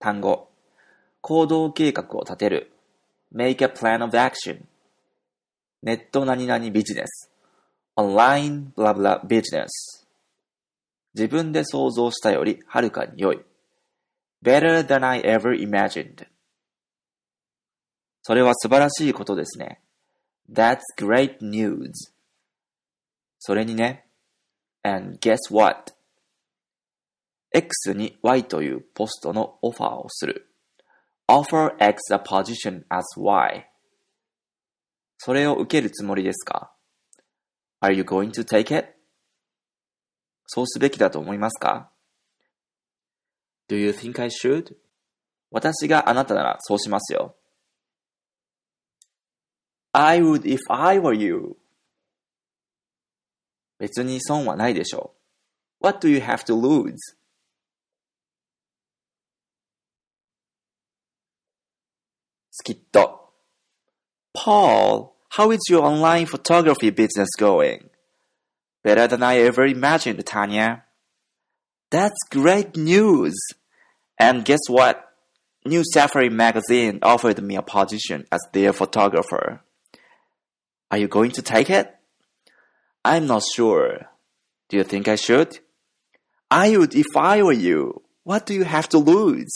単語。行動計画を立てる。make a plan of action。ネット何々ビジネス。online blah blah business。自分で想像したよりはるかに良い。better than I ever imagined。それは素晴らしいことですね。That's great news. それにね。And guess what? X に Y というポストのオファーをする。offer X a position as Y. それを受けるつもりですか ?Are you going to take it? そうすべきだと思いますか ?Do you think I should? 私があなたならそうしますよ。I would if I were you. 別に損はないでしょう。What do you have to lose? Paul, how is your online photography business going? Better than I ever imagined, Tanya. That's great news. And guess what? New Safari magazine offered me a position as their photographer. Are you going to take it? I'm not sure. Do you think I should? I would if I were you. What do you have to lose?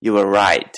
You were right,